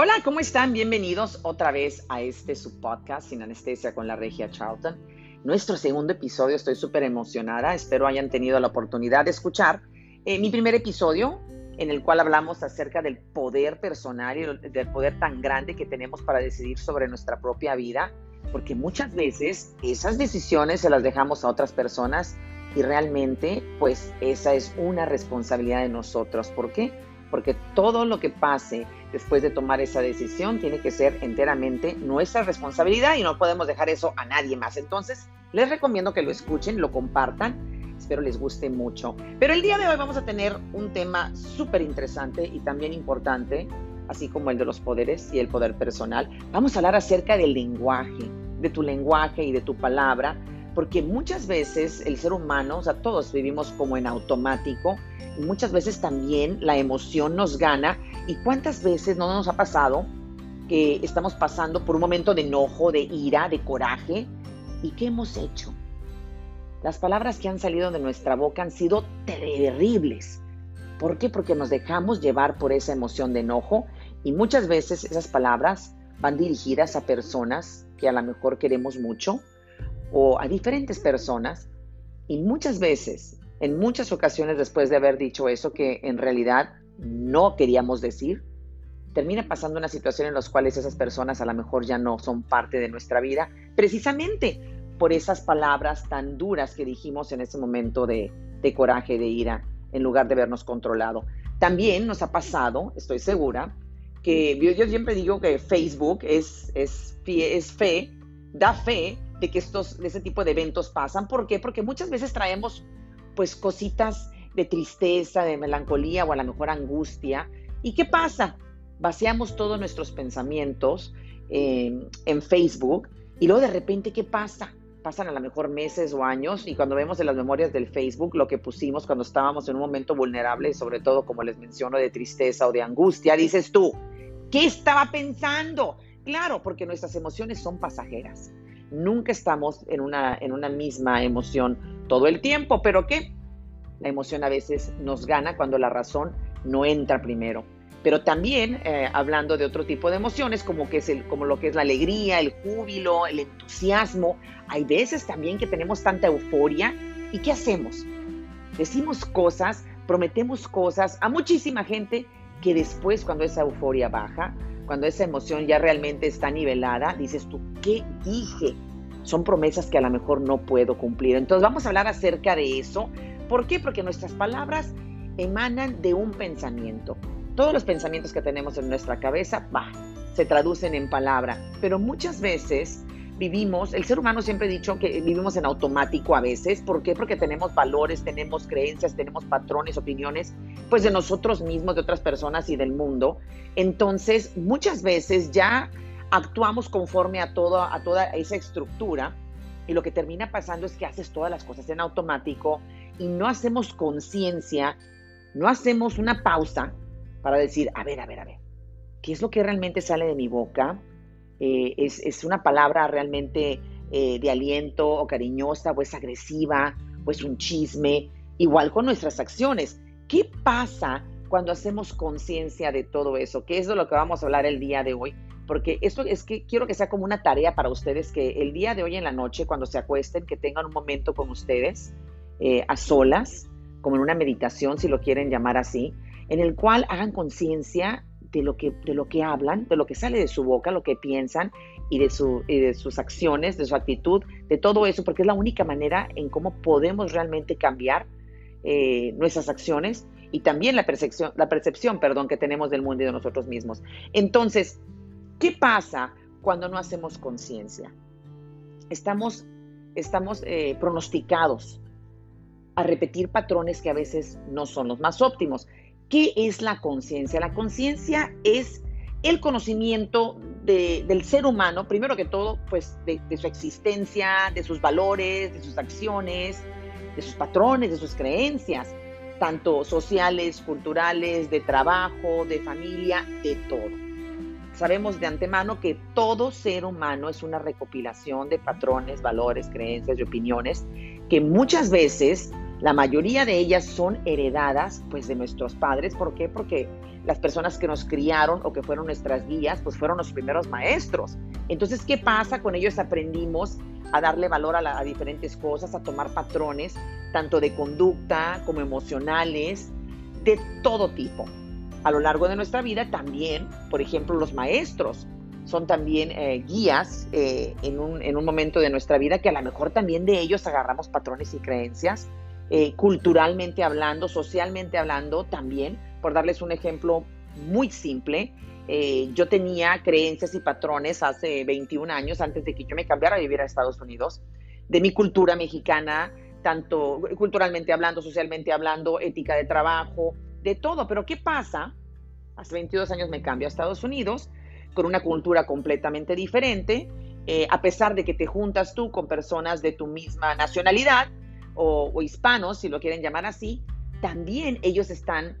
Hola, ¿cómo están? Bienvenidos otra vez a este su podcast Sin Anestesia con la Regia Charlton. Nuestro segundo episodio, estoy súper emocionada, espero hayan tenido la oportunidad de escuchar eh, mi primer episodio en el cual hablamos acerca del poder personal y del poder tan grande que tenemos para decidir sobre nuestra propia vida, porque muchas veces esas decisiones se las dejamos a otras personas y realmente pues esa es una responsabilidad de nosotros. ¿Por qué? Porque todo lo que pase después de tomar esa decisión tiene que ser enteramente nuestra responsabilidad y no podemos dejar eso a nadie más. Entonces, les recomiendo que lo escuchen, lo compartan. Espero les guste mucho. Pero el día de hoy vamos a tener un tema súper interesante y también importante, así como el de los poderes y el poder personal. Vamos a hablar acerca del lenguaje, de tu lenguaje y de tu palabra, porque muchas veces el ser humano, o sea, todos vivimos como en automático y muchas veces también la emoción nos gana. ¿Y cuántas veces no nos ha pasado que estamos pasando por un momento de enojo, de ira, de coraje? ¿Y qué hemos hecho? Las palabras que han salido de nuestra boca han sido terribles. ¿Por qué? Porque nos dejamos llevar por esa emoción de enojo y muchas veces esas palabras van dirigidas a personas que a lo mejor queremos mucho o a diferentes personas y muchas veces en muchas ocasiones después de haber dicho eso que en realidad no queríamos decir, termina pasando una situación en la cual esas personas a lo mejor ya no son parte de nuestra vida, precisamente por esas palabras tan duras que dijimos en ese momento de, coraje, de ira, en lugar de vernos controlado. También nos ha pasado, estoy segura, que yo, siempre digo que Facebook es, es, es fe, da fe de que estos, de ese tipo de eventos pasan. ¿Por qué? Porque muchas veces traemos pues cositas de tristeza, de melancolía o a lo mejor angustia. ¿Y qué pasa? Vaciamos todos nuestros pensamientos eh, en Facebook y luego de repente, ¿qué pasa? Pasan a lo mejor meses o años y cuando vemos en las memorias del Facebook lo que pusimos cuando estábamos en un momento vulnerable, sobre todo como les menciono, de tristeza o de angustia, dices tú, ¿qué estaba pensando? Claro, porque nuestras emociones son pasajeras. Nunca estamos en una, en una misma emoción todo el tiempo, pero ¿qué? La emoción a veces nos gana cuando la razón no entra primero. Pero también eh, hablando de otro tipo de emociones, como, que es el, como lo que es la alegría, el júbilo, el entusiasmo, hay veces también que tenemos tanta euforia. ¿Y qué hacemos? Decimos cosas, prometemos cosas a muchísima gente que después cuando esa euforia baja, cuando esa emoción ya realmente está nivelada, dices tú, ¿qué dije? Son promesas que a lo mejor no puedo cumplir. Entonces vamos a hablar acerca de eso. ¿Por qué? Porque nuestras palabras emanan de un pensamiento. Todos los pensamientos que tenemos en nuestra cabeza, bah, se traducen en palabra. Pero muchas veces vivimos, el ser humano siempre ha dicho que vivimos en automático a veces. ¿Por qué? Porque tenemos valores, tenemos creencias, tenemos patrones, opiniones, pues de nosotros mismos, de otras personas y del mundo. Entonces, muchas veces ya actuamos conforme a, todo, a toda esa estructura y lo que termina pasando es que haces todas las cosas en automático y no hacemos conciencia, no hacemos una pausa para decir, a ver, a ver, a ver, ¿qué es lo que realmente sale de mi boca? Eh, es, una palabra realmente eh, de aliento o cariñosa o es agresiva o es un chisme, igual con nuestras acciones. ¿Qué pasa cuando hacemos conciencia de todo eso? ¿Qué es de lo que vamos a hablar el día de hoy? Porque esto es que quiero que sea como una tarea para ustedes, que el día de hoy en la noche, cuando se acuesten, que tengan un momento con ustedes eh, a solas, como en una meditación, si lo quieren llamar así, en el cual hagan conciencia de lo, que, de lo que hablan, de lo que sale de su boca, lo que piensan y de, su, de sus acciones, de su actitud, de todo eso, porque es la única manera en cómo podemos realmente cambiar eh, nuestras acciones y también la percepción, la percepción perdón, que tenemos del mundo y de nosotros mismos. Entonces, ¿qué pasa cuando no hacemos conciencia? Estamos, estamos eh, pronosticados a repetir patrones que a veces no son los más óptimos. ¿Qué es la conciencia? La conciencia es el conocimiento del ser humano, primero que todo, pues de, su existencia, de sus valores, de sus acciones, de sus patrones, de sus creencias, tanto sociales, culturales, de trabajo, de familia, de todo. Sabemos de antemano que todo ser humano es una recopilación de patrones, valores, creencias y opiniones que muchas veces la mayoría de ellas son heredadas pues de nuestros padres. ¿Por qué? Porque las personas que nos criaron o que fueron nuestras guías, pues fueron los primeros maestros. Entonces, ¿qué pasa? Con ellos aprendimos a darle valor a, diferentes cosas, a tomar patrones, tanto de conducta como emocionales, de todo tipo. A lo largo de nuestra vida también, por ejemplo, los maestros son también eh, guías eh, en, un, en, un, momento de nuestra vida que a lo mejor también de ellos agarramos patrones y creencias, eh, culturalmente hablando, socialmente hablando también. Por darles un ejemplo muy simple, yo tenía creencias y patrones hace 21 años antes de que yo me cambiara a vivir a Estados Unidos, de mi cultura mexicana, tanto culturalmente hablando, socialmente hablando, ética de trabajo, de todo. Pero ¿qué pasa? Hace 22 años me cambio a Estados Unidos con una cultura completamente diferente, eh, a pesar de que te juntas tú con personas de tu misma nacionalidad o, hispanos, si lo quieren llamar así, también ellos están,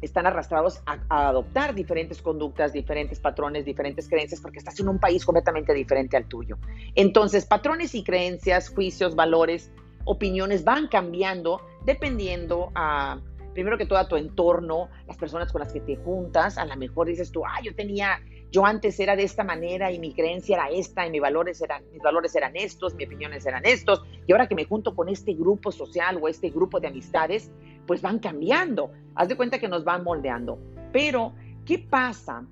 están arrastrados a, adoptar diferentes conductas, diferentes patrones, diferentes creencias, porque estás en un país completamente diferente al tuyo. Entonces, patrones y creencias, juicios, valores, opiniones van cambiando dependiendo a primero que todo a tu entorno, las personas con las que te juntas, a lo mejor dices tú, ah, yo tenía, yo antes era de esta manera y mi creencia era esta y mis valores eran, mis valores eran estos, mis opiniones eran estos, y ahora que me junto con este grupo social o este grupo de amistades, pues van cambiando. Haz de cuenta que nos van moldeando. Pero, ¿qué pasa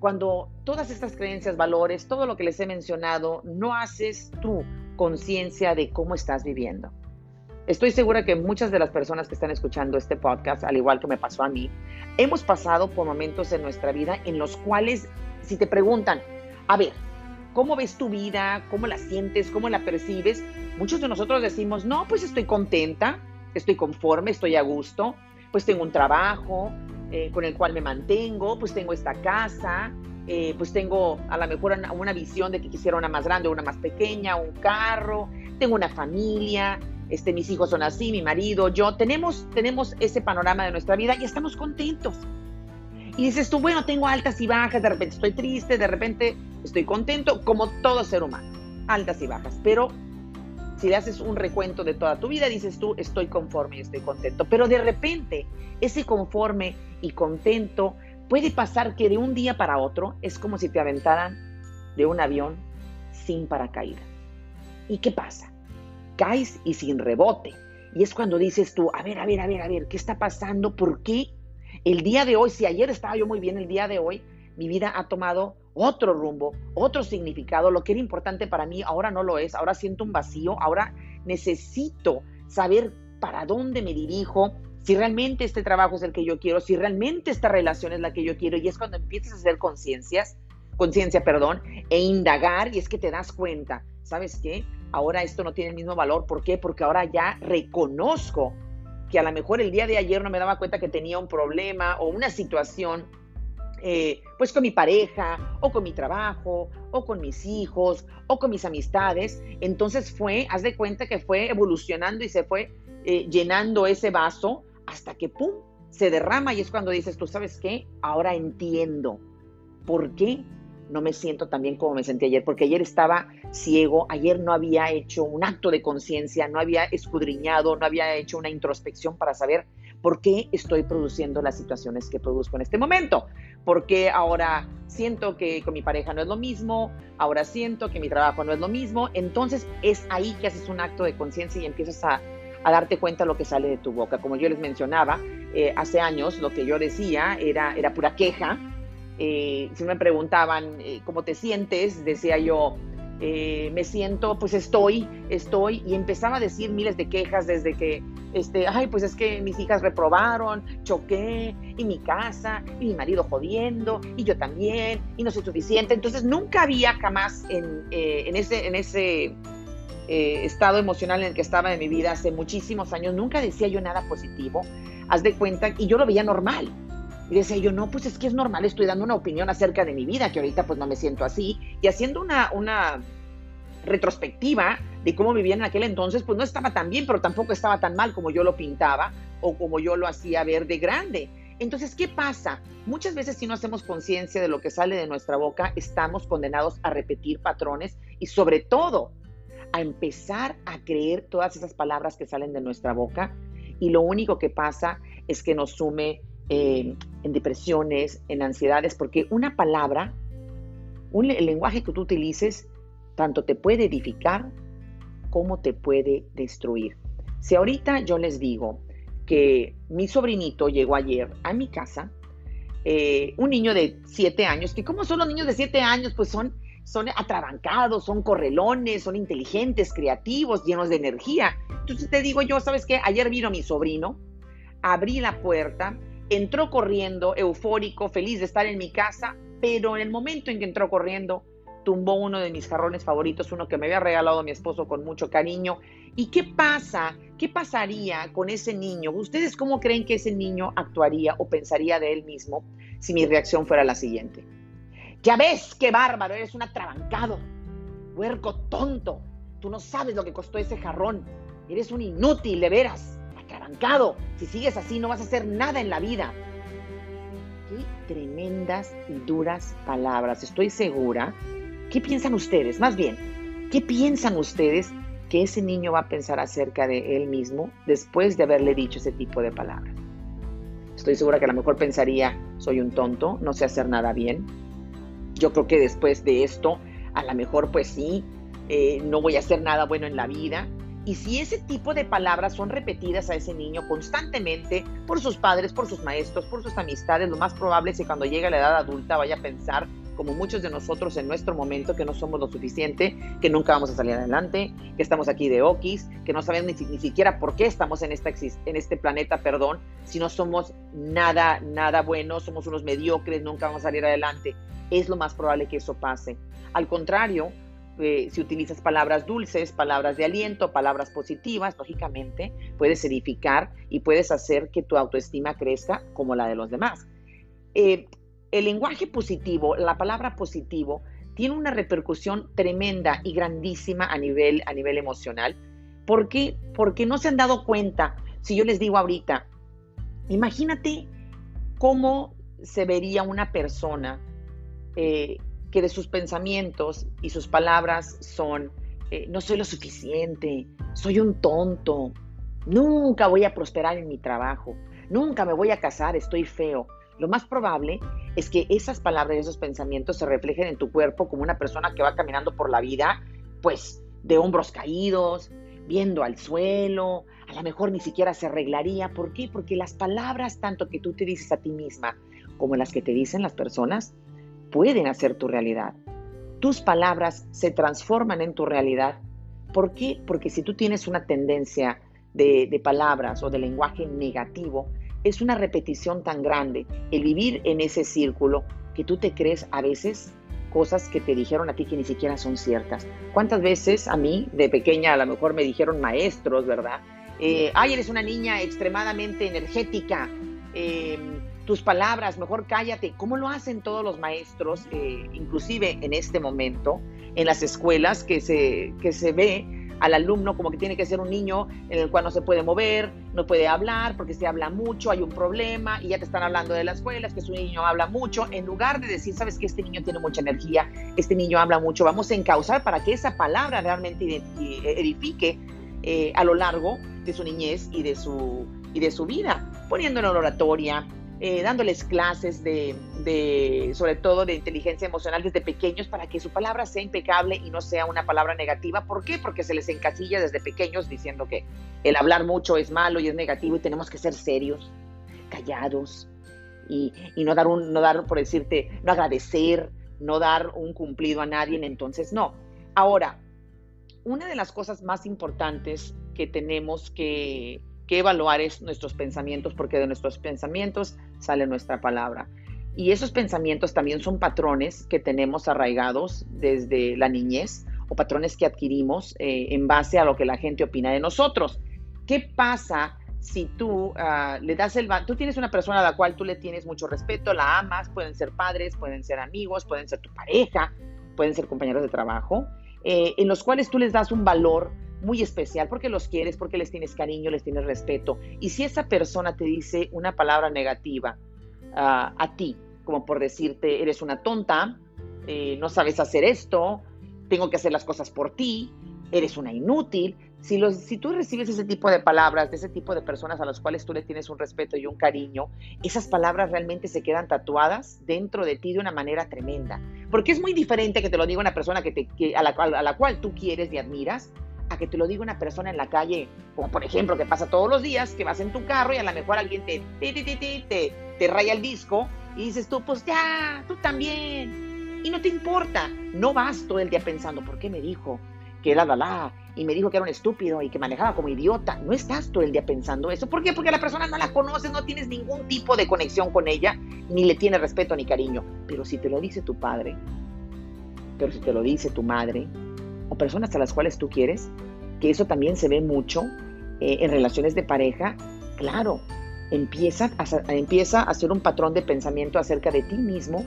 cuando todas estas creencias, valores, todo lo que les he mencionado, no haces tú conciencia de cómo estás viviendo? Estoy segura que muchas de las personas que están escuchando este podcast, al igual que me pasó a mí, hemos pasado por momentos en nuestra vida en los cuales, si te preguntan, a ver, ¿cómo ves tu vida? ¿Cómo la sientes? ¿Cómo la percibes? Muchos de nosotros decimos, no, pues estoy contenta, estoy conforme, estoy a gusto, pues tengo un trabajo eh, con el cual me mantengo, pues tengo esta casa, eh, pues tengo a lo mejor una, una visión de que quisiera una más grande una más pequeña, un carro, tengo una familia, este, mis hijos son así, mi marido, yo, tenemos, tenemos ese panorama de nuestra vida y estamos contentos. Y dices tú, bueno, tengo altas y bajas, de repente estoy triste, de repente estoy contento, como todo ser humano, altas y bajas. Pero si le haces un recuento de toda tu vida, dices tú, estoy conforme estoy contento. Pero de repente, ese conforme y contento puede pasar que de un día para otro es como si te aventaran de un avión sin paracaídas. ¿Y qué pasa? caes y sin rebote. Y es cuando dices tú, a ver, a ver, a ver, a ver, ¿qué está pasando? ¿Por qué el día de hoy, si ayer estaba yo muy bien, el día de hoy, mi vida ha tomado otro rumbo, otro significado, lo que era importante para mí ahora no lo es, ahora siento un vacío, ahora necesito saber para dónde me dirijo, si realmente este trabajo es el que yo quiero, si realmente esta relación es la que yo quiero, y es cuando empiezas a hacer conciencias, conciencia, perdón, e indagar, y es que te das cuenta, ¿sabes qué? ahora esto no tiene el mismo valor. ¿Por qué? Porque ahora ya reconozco que a lo mejor el día de ayer no me daba cuenta que tenía un problema o una situación, eh, pues con mi pareja, o con mi trabajo, o con mis hijos, o con mis amistades. Entonces fue, haz de cuenta que fue evolucionando y se fue eh, llenando ese vaso hasta que, ¡pum!, se derrama y es cuando dices, tú sabes qué, ahora entiendo por qué no me siento tan bien como me sentí ayer, porque ayer estaba ciego, ayer no había hecho un acto de conciencia, no había escudriñado, no había hecho una introspección para saber por qué estoy produciendo las situaciones que produzco en este momento. Porque ahora siento que con mi pareja no es lo mismo, ahora siento que mi trabajo no es lo mismo. Entonces es ahí que haces un acto de conciencia y empiezas a, darte cuenta de lo que sale de tu boca. Como yo les mencionaba, eh, hace años lo que yo decía era, era pura queja, eh, si me preguntaban eh, cómo te sientes, decía yo, eh, me siento, pues estoy, estoy, y empezaba a decir miles de quejas desde que, este, ay, pues es que mis hijas reprobaron, choqué, y mi casa, y mi marido jodiendo, y yo también, y no soy suficiente. Entonces nunca había jamás en, en ese, en ese estado emocional en el que estaba en mi vida hace muchísimos años, nunca decía yo nada positivo. Haz de cuenta, y yo lo veía normal y decía yo, no, pues es que es normal, estoy dando una opinión acerca de mi vida, que ahorita pues no me siento así. Y haciendo una, una retrospectiva de cómo vivía en aquel entonces, pues no estaba tan bien, pero tampoco estaba tan mal como yo lo pintaba o como yo lo hacía ver de grande. Entonces, ¿qué pasa? Muchas veces si no hacemos conciencia de lo que sale de nuestra boca, estamos condenados a repetir patrones y sobre todo a empezar a creer todas esas palabras que salen de nuestra boca y lo único que pasa es que nos sume eh, en depresiones, en ansiedades, porque una palabra, un, el lenguaje que tú utilices, tanto te puede edificar como te puede destruir. Si ahorita yo les digo que mi sobrinito llegó ayer a mi casa, eh, un niño de siete años, que como son los niños de siete años, pues son, son atrabancados, son correlones, son inteligentes, creativos, llenos de energía. Entonces te digo yo, ¿sabes qué? Ayer vino mi sobrino, abrí la puerta, entró corriendo, eufórico, feliz de estar en mi casa, pero en el momento en que entró corriendo, tumbó uno de mis jarrones favoritos, uno que me había regalado mi esposo con mucho cariño. ¿Y qué pasa? ¿Qué pasaría con ese niño? ¿Ustedes cómo creen que ese niño actuaría o pensaría de él mismo si mi reacción fuera la siguiente? Ya ves, qué bárbaro, eres un atrabancado, huerco tonto. Tú no sabes lo que costó ese jarrón. Eres un inútil, de veras, atrabancado. Si sigues así no vas a hacer nada en la vida. Qué tremendas y duras palabras. Estoy segura ¿Qué piensan ustedes? Más bien, ¿qué piensan ustedes que ese niño va a pensar acerca de él mismo después de haberle dicho ese tipo de palabras? Estoy segura que a lo mejor pensaría, soy un tonto, no sé hacer nada bien. Yo creo que después de esto, a lo mejor pues sí, eh, no voy a hacer nada bueno en la vida. Y si ese tipo de palabras son repetidas a ese niño constantemente por sus padres, por sus maestros, por sus amistades, lo más probable es que cuando llegue a la edad adulta vaya a pensar como muchos de nosotros en nuestro momento, que no somos lo suficiente, que nunca vamos a salir adelante, que estamos aquí de okis, que no sabemos ni, siquiera por qué estamos en, esta, en este planeta, perdón, si no somos nada, nada bueno, somos unos mediocres, nunca vamos a salir adelante. Es lo más probable que eso pase. Al contrario, eh, si utilizas palabras dulces, palabras de aliento, palabras positivas, lógicamente puedes edificar y puedes hacer que tu autoestima crezca como la de los demás. Eh, el lenguaje positivo, la palabra positivo, tiene una repercusión tremenda y grandísima a nivel, a nivel emocional. ¿Por qué? Porque no se han dado cuenta. Si yo les digo ahorita, imagínate cómo se vería una persona eh, que de sus pensamientos y sus palabras son, eh, no soy lo suficiente, soy un tonto, nunca voy a prosperar en mi trabajo, nunca me voy a casar, estoy feo lo más probable es que esas palabras y esos pensamientos se reflejen en tu cuerpo como una persona que va caminando por la vida, pues de hombros caídos, viendo al suelo, a lo mejor ni siquiera se arreglaría. ¿Por qué? Porque las palabras, tanto que tú te dices a ti misma como las que te dicen las personas, pueden hacer tu realidad. Tus palabras se transforman en tu realidad. ¿Por qué? Porque si tú tienes una tendencia de, palabras o de lenguaje negativo, es una repetición tan grande, el vivir en ese círculo, que tú te crees a veces cosas que te dijeron a ti que ni siquiera son ciertas. ¿Cuántas veces a mí, de pequeña, a lo mejor me dijeron maestros, ¿verdad? Eh, ay, eres una niña extremadamente energética, eh, tus palabras, mejor cállate. ¿Cómo lo hacen todos los maestros, eh, inclusive en este momento, en las escuelas, que se, que se ve al alumno como que tiene que ser un niño en el cual no se puede mover, no puede hablar, porque se habla mucho, hay un problema y ya te están hablando de la escuela, es que su niño habla mucho, en lugar de decir, sabes que este niño tiene mucha energía, este niño habla mucho, vamos a encauzar para que esa palabra realmente edifique eh, a lo largo de su niñez y de su, y de su vida, poniéndolo en oratoria, eh, dándoles clases de, sobre todo de inteligencia emocional desde pequeños para que su palabra sea impecable y no sea una palabra negativa. ¿Por qué? Porque se les encasilla desde pequeños diciendo que el hablar mucho es malo y es negativo y tenemos que ser serios, callados y, no dar un, no dar, por decirte, no agradecer, no dar un cumplido a nadie, entonces no. Ahora, una de las cosas más importantes que tenemos que que evaluar es nuestros pensamientos, porque de nuestros pensamientos sale nuestra palabra. Y esos pensamientos también son patrones que tenemos arraigados desde la niñez o patrones que adquirimos eh, en base a lo que la gente opina de nosotros. ¿Qué pasa si tú ah, le das el... Tú tienes una persona a la cual tú le tienes mucho respeto, la amas, pueden ser padres, pueden ser amigos, pueden ser tu pareja, pueden ser compañeros de trabajo, eh, en los cuales tú les das un valor muy especial porque los quieres, porque les tienes cariño, les tienes respeto. Y si esa persona te dice una palabra negativa ah, a ti, como por decirte, eres una tonta, eh, no sabes hacer esto, tengo que hacer las cosas por ti, eres una inútil, Si, los, si tú recibes ese tipo de palabras de ese tipo de personas a las cuales tú le tienes un respeto y un cariño, esas palabras realmente se quedan tatuadas dentro de ti de una manera tremenda. Porque es muy diferente que te lo diga una persona que te, a, la, a la cual tú quieres y admiras, a que te lo diga una persona en la calle, como por ejemplo que pasa todos los días, que vas en tu carro y a lo mejor alguien te, te, te, te, raya el disco y dices tú, pues ya, tú también. Y no te importa, no vas todo el día pensando, ¿por qué me dijo? Que la la la, y me dijo que era un estúpido y que manejaba como idiota. No estás todo el día pensando eso. ¿Por qué? Porque la persona no la conoces, no tienes ningún tipo de conexión con ella, ni le tienes respeto ni cariño. Pero si te lo dice tu padre, pero si te lo dice tu madre, o personas a las cuales tú quieres, que eso también se ve mucho eh, en relaciones de pareja, claro, empieza a, empieza a hacer un patrón de pensamiento acerca de ti mismo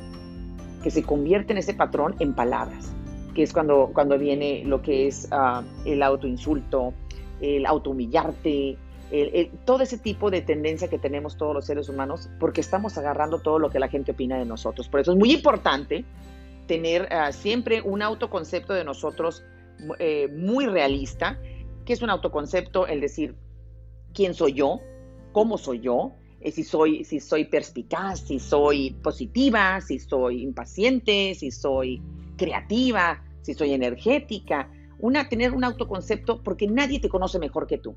que se convierte en ese patrón en palabras que es cuando, cuando viene lo que es uh, el autoinsulto, el autohumillarte, el, todo ese tipo de tendencia que tenemos todos los seres humanos, porque estamos agarrando todo lo que la gente opina de nosotros. Por eso es muy importante tener ah, siempre un autoconcepto de nosotros eh, muy realista, que es un autoconcepto, el decir, ¿quién soy yo? ¿Cómo soy yo? Eh, si, soy, si soy perspicaz, si soy positiva, si soy impaciente, si soy creativa, si soy energética, una, tener un autoconcepto porque nadie te conoce mejor que tú.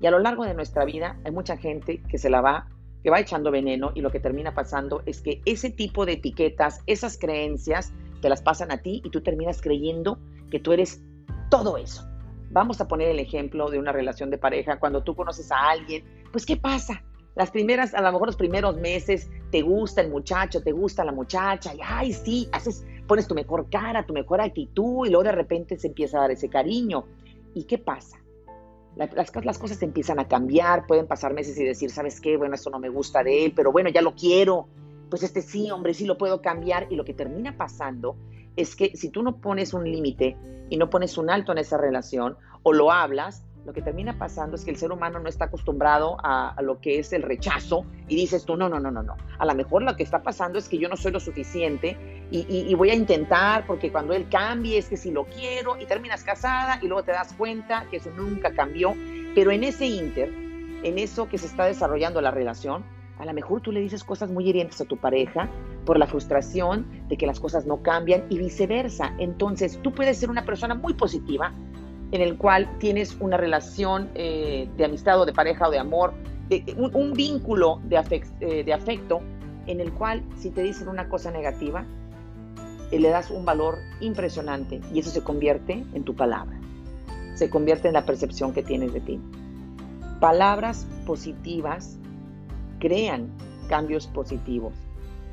Y a lo largo de nuestra vida hay mucha gente que se la va, que va echando veneno y lo que termina pasando es que ese tipo de etiquetas, esas creencias, te las pasan a ti y tú terminas creyendo que tú eres todo eso. Vamos a poner el ejemplo de una relación de pareja. Cuando tú conoces a alguien, pues ¿qué pasa? Las primeras, a lo mejor los primeros meses, te gusta el muchacho, te gusta la muchacha, y ay, sí, haces, pones tu mejor cara, tu mejor actitud, y luego de repente se empieza a dar ese cariño. ¿Y qué pasa? Las, las, cosas empiezan a cambiar, pueden pasar meses y decir, ¿sabes qué? Bueno, esto no me gusta de él, pero bueno, ya lo quiero. Pues este sí, hombre, sí lo puedo cambiar. Y lo que termina pasando es que si tú no pones un límite y no pones un alto en esa relación, o lo hablas, lo que termina pasando es que el ser humano no está acostumbrado a, lo que es el rechazo y dices tú, no, no, no, no, no. A lo mejor lo que está pasando es que yo no soy lo suficiente y, voy a intentar porque cuando él cambie es que si lo quiero y terminas casada y luego te das cuenta que eso nunca cambió. Pero en ese inter, en eso que se está desarrollando la relación, a lo mejor tú le dices cosas muy hirientes a tu pareja por la frustración de que las cosas no cambian y viceversa. Entonces tú puedes ser una persona muy positiva, en el cual tienes una relación eh, de amistad o de pareja o de amor, un, vínculo de, eh, de, afecto en el cual si te dicen una cosa negativa, eh, le das un valor impresionante y eso se convierte en tu palabra, se convierte en la percepción que tienes de ti. Palabras positivas crean cambios positivos.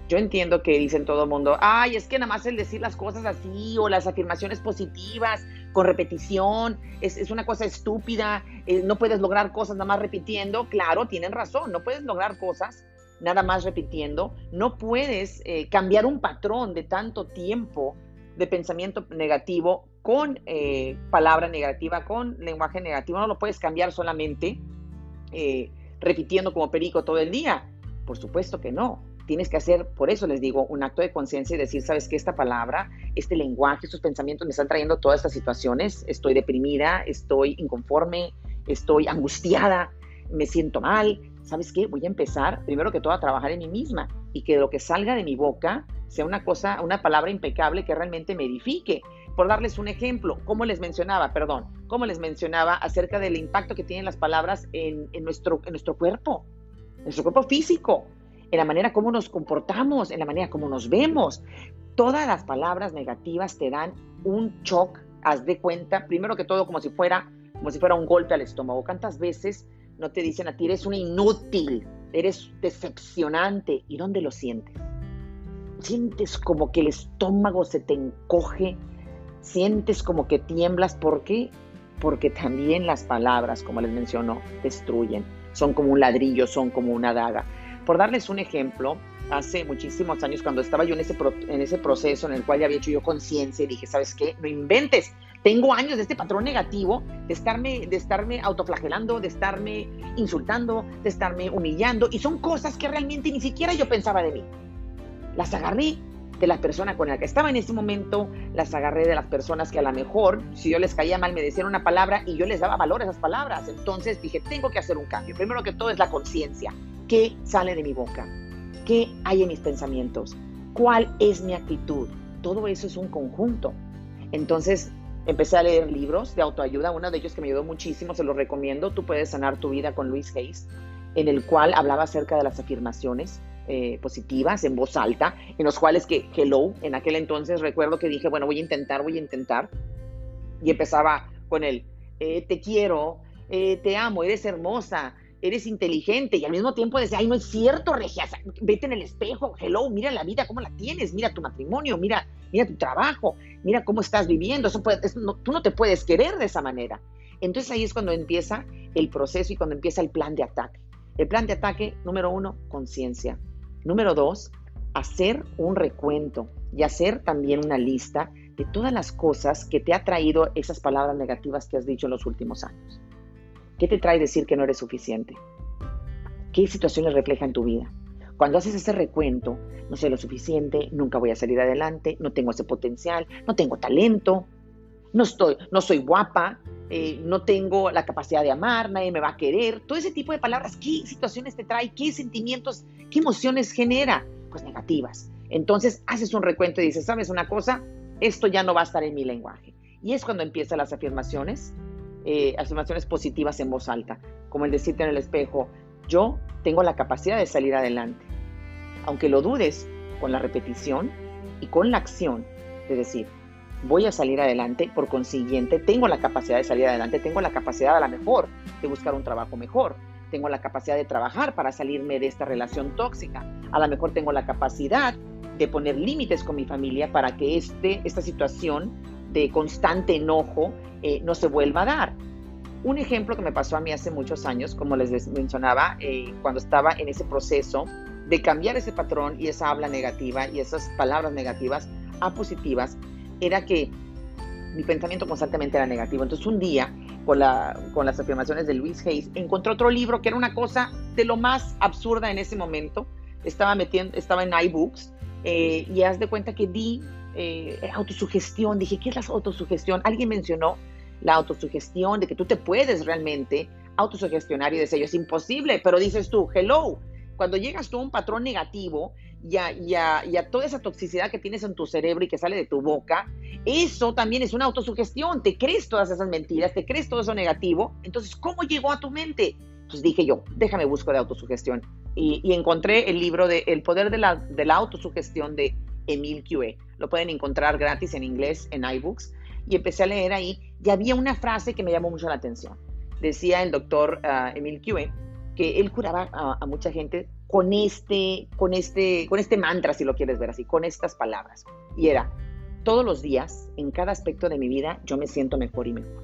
Yo entiendo que dicen todo el mundo, ay, es que nada más el decir las cosas así o las afirmaciones positivas con repetición, es, una cosa estúpida, eh, no puedes lograr cosas nada más repitiendo. Claro, tienen razón, no puedes lograr cosas nada más repitiendo, no puedes eh, cambiar un patrón de tanto tiempo de pensamiento negativo con eh, palabra negativa, con lenguaje negativo, no lo puedes cambiar solamente repitiendo como perico todo el día. Por supuesto que no tienes que hacer, por eso les digo, un acto de conciencia y decir, sabes que esta palabra, este lenguaje, estos pensamientos me están trayendo todas estas situaciones, estoy deprimida, estoy inconforme, estoy angustiada, me siento mal, ¿sabes qué? Voy a empezar, primero que todo, a trabajar en mí misma y que lo que salga de mi boca sea una cosa, una palabra impecable que realmente me edifique. Por darles un ejemplo, como les mencionaba, perdón, como les mencionaba acerca del impacto que tienen las palabras en, en nuestro, en nuestro cuerpo, nuestro cuerpo físico en la manera como nos comportamos, en la manera como nos vemos. Todas las palabras negativas te dan un shock, haz de cuenta, primero que todo como si fuera, como si fuera un golpe al estómago. ¿Cuántas veces no te dicen a ti, eres un inútil, eres decepcionante? ¿Y dónde lo sientes? Sientes como que el estómago se te encoge, sientes como que tiemblas. ¿Por qué? Porque también las palabras, como les menciono, destruyen. Son como un ladrillo, son como una daga. Por darles un ejemplo, hace muchísimos años cuando estaba yo en ese, en ese proceso en el cual ya había hecho yo conciencia y dije, ¿sabes qué? No inventes. Tengo años de este patrón negativo, de estarme, de estarme autoflagelando, de estarme insultando, de estarme humillando. Y son cosas que realmente ni siquiera yo pensaba de mí. Las agarré de la persona con la que estaba en ese momento, las agarré de las personas que a lo mejor, si yo les caía mal, me decían una palabra y yo les daba valor a esas palabras. Entonces dije, tengo que hacer un cambio. Primero que todo es la conciencia. ¿Qué sale de mi boca? ¿Qué hay en mis pensamientos? ¿Cuál es mi actitud? Todo eso es un conjunto. Entonces empecé a leer libros de autoayuda. Uno de ellos que me ayudó muchísimo, se lo recomiendo. Tú puedes sanar tu vida con Luis Hayes, en el cual hablaba acerca de las afirmaciones eh, positivas en voz alta, en los cuales que hello, en aquel entonces recuerdo que dije, bueno, voy a intentar, voy a intentar, y empezaba con el eh, te quiero, eh, te amo, eres hermosa, eres inteligente, y al mismo tiempo decía, ay, no es cierto, Regia, vete en el espejo, hello, mira la vida, cómo la tienes, mira tu matrimonio, mira, mira tu trabajo, mira cómo estás viviendo, eso tú no te puedes querer de esa manera. Entonces ahí es cuando empieza el proceso y cuando empieza el plan de ataque. El plan de ataque, número uno, conciencia. Número dos, hacer un recuento y hacer también una lista de todas las cosas que te ha traído esas palabras negativas que has dicho en los últimos años. ¿Qué te trae decir que no eres suficiente? ¿Qué situaciones refleja en tu vida? Cuando haces ese recuento, no sé lo suficiente, nunca voy a salir adelante, no tengo ese potencial, no tengo talento, no, estoy, no soy guapa, eh, no tengo la capacidad de amar, nadie me va a querer, todo ese tipo de palabras, ¿qué situaciones te trae? ¿Qué sentimientos, qué emociones genera? Pues negativas. Entonces haces un recuento y dices, ¿sabes una cosa? Esto ya no va a estar en mi lenguaje. Y es cuando empiezan las afirmaciones, eh, afirmaciones positivas en voz alta, como el decirte en el espejo, yo tengo la capacidad de salir adelante. Aunque lo dudes, con la repetición y con la acción de decir, voy a salir adelante, por consiguiente, tengo la capacidad de salir adelante, tengo la capacidad a la mejor de buscar un trabajo mejor, tengo la capacidad de trabajar para salirme de esta relación tóxica, a lo mejor tengo la capacidad de poner límites con mi familia para que este, esta situación de constante enojo eh, no se vuelva a dar. Un ejemplo que me pasó a mí hace muchos años, como les mencionaba, eh, cuando estaba en ese proceso de cambiar ese patrón y esa habla negativa y esas palabras negativas a positivas, era que mi pensamiento constantemente era negativo. Entonces un día, con, la, con las afirmaciones de Luis Hayes, encontré otro libro que era una cosa de lo más absurda en ese momento. Estaba, metiendo, estaba en iBooks eh, y haz de cuenta que di eh, autosugestión. Dije, ¿qué es la autosugestión? Alguien mencionó la autosugestión, de que tú te puedes realmente autosugestionar y decir, es imposible, pero dices tú, hello, cuando llegas tú a un patrón negativo, y a, toda esa toxicidad que tienes en tu cerebro y que sale de tu boca, eso también es una autosugestión. Te crees todas esas mentiras, te crees todo eso negativo. Entonces, ¿cómo llegó a tu mente? Pues dije yo, déjame busco de autosugestión. Y, encontré el libro de El poder de la, de la autosugestión de Emil Q.E. Lo pueden encontrar gratis en inglés en iBooks. Y empecé a leer ahí y había una frase que me llamó mucho la atención. Decía el doctor uh, Emil Q.E. que él curaba a mucha gente con este, con este, con este mantra, si lo quieres ver así, con estas palabras. Y era, todos los días, en cada aspecto de mi vida, yo me siento mejor y mejor.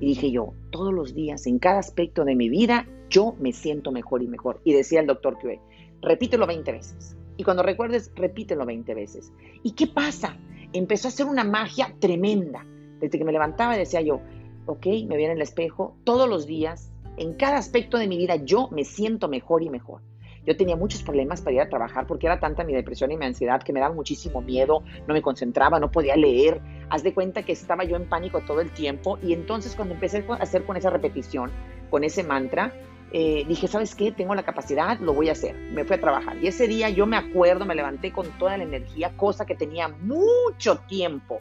Y dije yo, todos los días, en cada aspecto de mi vida, yo me siento mejor y mejor. Y decía el doctor que repítelo 20 veces. Y cuando recuerdes, repítelo 20 veces. ¿Y qué pasa? Empezó a hacer una magia tremenda. Desde que me levantaba decía yo, ok, me viene el espejo, todos los días, en cada aspecto de mi vida, yo me siento mejor y mejor. Yo tenía muchos problemas para ir a trabajar porque era tanta mi depresión y mi ansiedad que me daba muchísimo miedo, no me concentraba, no podía leer. Haz de cuenta que estaba yo en pánico todo el tiempo y entonces cuando empecé a hacer con esa repetición, con ese mantra, eh, dije, ¿sabes qué? Tengo la capacidad, lo voy a hacer. Me fui a trabajar. Y ese día yo me acuerdo, me levanté con toda la energía, cosa que tenía mucho tiempo.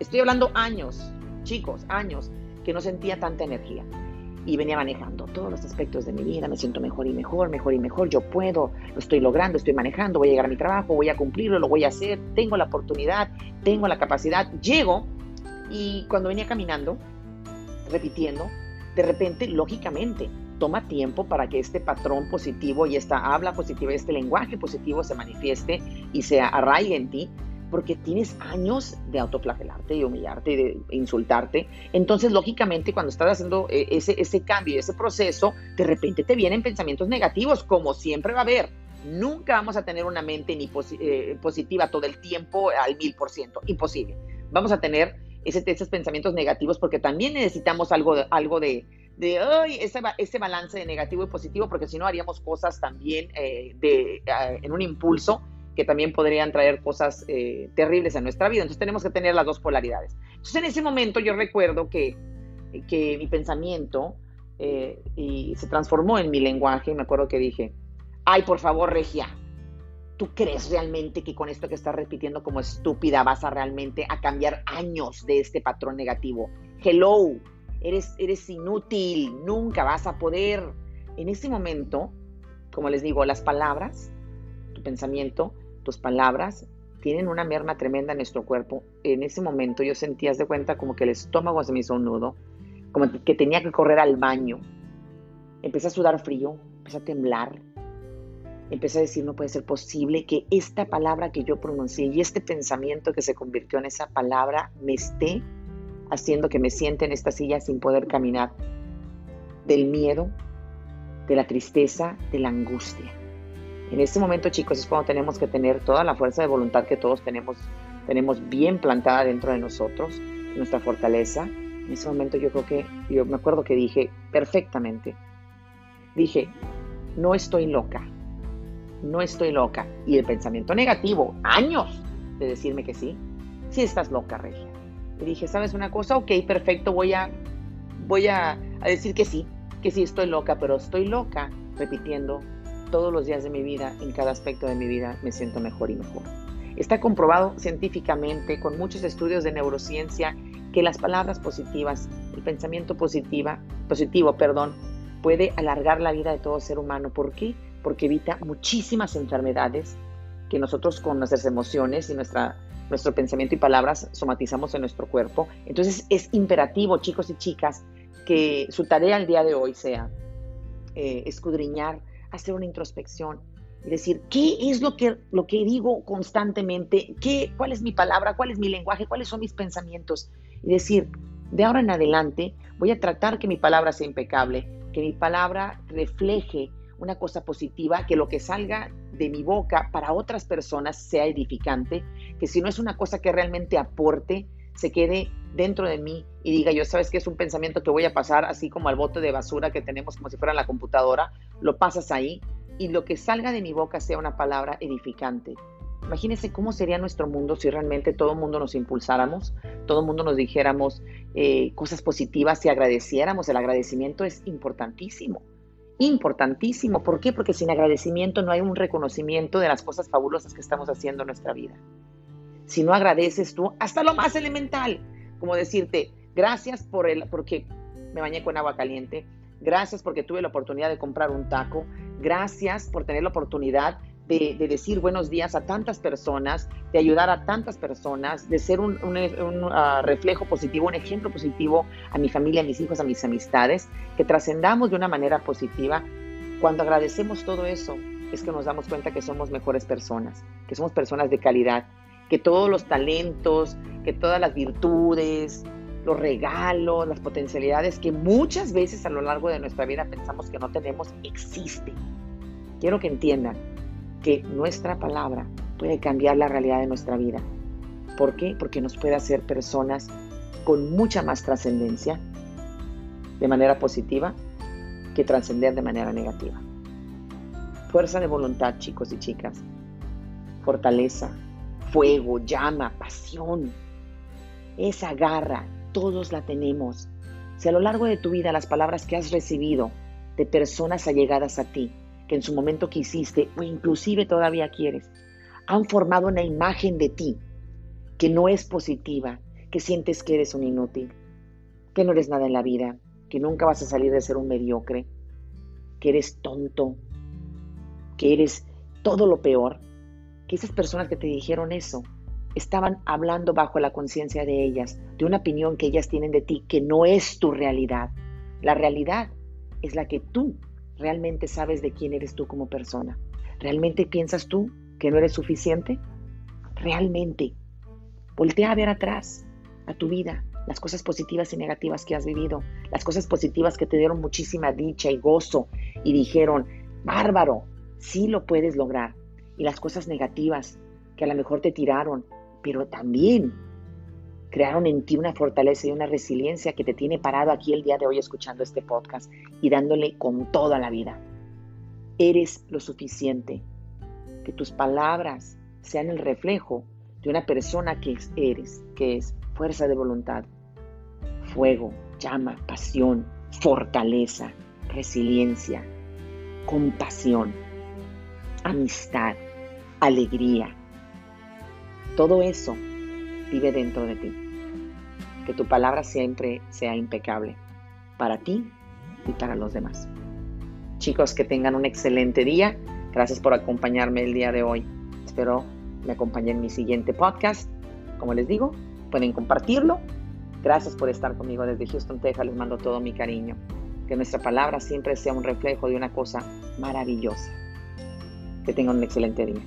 Estoy hablando años, chicos, años, que no sentía tanta energía y venía manejando todos los aspectos de mi vida, me siento mejor y mejor, mejor y mejor, yo puedo, lo estoy logrando, estoy manejando, voy a llegar a mi trabajo, voy a cumplirlo, lo voy a hacer, tengo la oportunidad, tengo la capacidad, llego y cuando venía caminando, repitiendo, de repente, lógicamente, toma tiempo para que este patrón positivo y esta habla positiva, este lenguaje positivo se manifieste y se arraigue en ti, porque tienes años de autoflagelarte y humillarte y de insultarte. Entonces, lógicamente, cuando estás haciendo eh, ese, ese cambio, ese proceso, de repente te vienen pensamientos negativos, como siempre va a haber. Nunca vamos a tener una mente ni eh, positiva todo el tiempo al mil por ciento. Imposible. Vamos a tener ese, esos pensamientos negativos porque también necesitamos algo, algo de, de ese, ese, balance de negativo y positivo, porque si no haríamos cosas también eh, de, en un impulso que también podrían traer cosas eh, terribles en nuestra vida. Entonces tenemos que tener las dos polaridades. Entonces en ese momento yo recuerdo que, que mi pensamiento eh, y se transformó en mi lenguaje y me acuerdo que dije, ay, por favor, Regia, ¿tú crees realmente que con esto que estás repitiendo como estúpida vas a realmente a cambiar años de este patrón negativo? Hello, eres, eres inútil, nunca vas a poder. En ese momento, como les digo, las palabras, tu pensamiento, tus palabras tienen una merma tremenda en nuestro cuerpo. En ese momento yo sentía de cuenta como que el estómago se me hizo un nudo, como que tenía que correr al baño. Empecé a sudar frío, empecé a temblar, empecé a decir, no puede ser posible que esta palabra que yo pronuncié y este pensamiento que se convirtió en esa palabra me esté haciendo que me siente en esta silla sin poder caminar. Del miedo, de la tristeza, de la angustia. En este momento, chicos, es cuando tenemos que tener toda la fuerza de voluntad que todos tenemos, tenemos bien plantada dentro de nosotros, nuestra fortaleza. En ese momento yo creo que, yo me acuerdo que dije perfectamente, dije, no estoy loca, no estoy loca. Y el pensamiento negativo, años de decirme que sí, sí estás loca, Regia. Dije, ¿sabes una cosa? Ok, perfecto, voy a, voy a, a decir que sí, que sí estoy loca, pero estoy loca repitiendo todos los días de mi vida, en cada aspecto de mi vida, me siento mejor y mejor. Está comprobado científicamente, con muchos estudios de neurociencia, que las palabras positivas, el pensamiento positiva, positivo, perdón, puede alargar la vida de todo ser humano. ¿Por qué? Porque evita muchísimas enfermedades que nosotros con nuestras emociones y nuestra, nuestro pensamiento y palabras somatizamos en nuestro cuerpo. Entonces es imperativo, chicos y chicas, que su tarea el día de hoy sea eh, escudriñar, hacer una introspección y decir, ¿qué es lo que, lo que digo constantemente? ¿Qué, ¿Cuál es mi palabra? ¿Cuál es mi lenguaje? ¿Cuáles son mis pensamientos? Y decir, de ahora en adelante voy a tratar que mi palabra sea impecable, que mi palabra refleje una cosa positiva, que lo que salga de mi boca para otras personas sea edificante, que si no es una cosa que realmente aporte, se quede dentro de mí y diga, yo sabes que es un pensamiento que voy a pasar así como al bote de basura que tenemos como si fuera la computadora, lo pasas ahí y lo que salga de mi boca sea una palabra edificante. Imagínense cómo sería nuestro mundo si realmente todo el mundo nos impulsáramos, todo el mundo nos dijéramos eh, cosas positivas y agradeciéramos. El agradecimiento es importantísimo, importantísimo. ¿Por qué? Porque sin agradecimiento no hay un reconocimiento de las cosas fabulosas que estamos haciendo en nuestra vida. Si no agradeces tú, hasta lo más elemental, como decirte, gracias por el, porque me bañé con agua caliente, gracias porque tuve la oportunidad de comprar un taco, gracias por tener la oportunidad de, decir buenos días a tantas personas, de ayudar a tantas personas, de ser un, ah, reflejo positivo, un ejemplo positivo a mi familia, a mis hijos, a mis amistades, que trascendamos de una manera positiva. Cuando agradecemos todo eso, es que nos damos cuenta que somos mejores personas, que somos personas de calidad, que todos los talentos, que todas las virtudes, los regalos, las potencialidades que muchas veces a lo largo de nuestra vida pensamos que no tenemos, existen. Quiero que entiendan que nuestra palabra puede cambiar la realidad de nuestra vida. ¿Por qué? Porque nos puede hacer personas con mucha más trascendencia de manera positiva que trascender de manera negativa. Fuerza de voluntad, chicos y chicas. Fortaleza, fuego, llama, pasión. Esa garra, todos la tenemos. Si a lo largo de tu vida las palabras que has recibido de personas allegadas a ti, que en su momento quisiste o inclusive todavía quieres, han formado una imagen de ti que no es positiva, que sientes que eres un inútil, que no eres nada en la vida, que nunca vas a salir de ser un mediocre, que eres tonto, que eres todo lo peor, que esas personas que te dijeron eso estaban hablando bajo la conciencia de ellas, de una opinión que ellas tienen de ti que no es tu realidad. La realidad es la que tú realmente sabes de quién eres tú como persona. ¿Realmente piensas tú que no eres suficiente? Realmente. Voltea a ver atrás, a tu vida, las cosas positivas y negativas que has vivido, las cosas positivas que te dieron muchísima dicha y gozo y dijeron, bárbaro, sí lo puedes lograr y las cosas negativas que a lo mejor te tiraron, pero también crearon en ti una fortaleza y una resiliencia que te tiene parado aquí el día de hoy escuchando este podcast y dándole con toda la vida. Eres lo suficiente, que tus palabras sean el reflejo de una persona que eres, que es fuerza de voluntad, fuego, llama, pasión, fortaleza, resiliencia, compasión, amistad, alegría. Todo eso vive dentro de ti. Que tu palabra siempre sea impecable para ti y para los demás. Chicos, que tengan un excelente día. Gracias por acompañarme el día de hoy. Espero me acompañen en mi siguiente podcast. Como les digo, pueden compartirlo. Gracias por estar conmigo desde Houston, Texas. Les mando todo mi cariño. Que nuestra palabra siempre sea un reflejo de una cosa maravillosa. Que tengan un excelente día.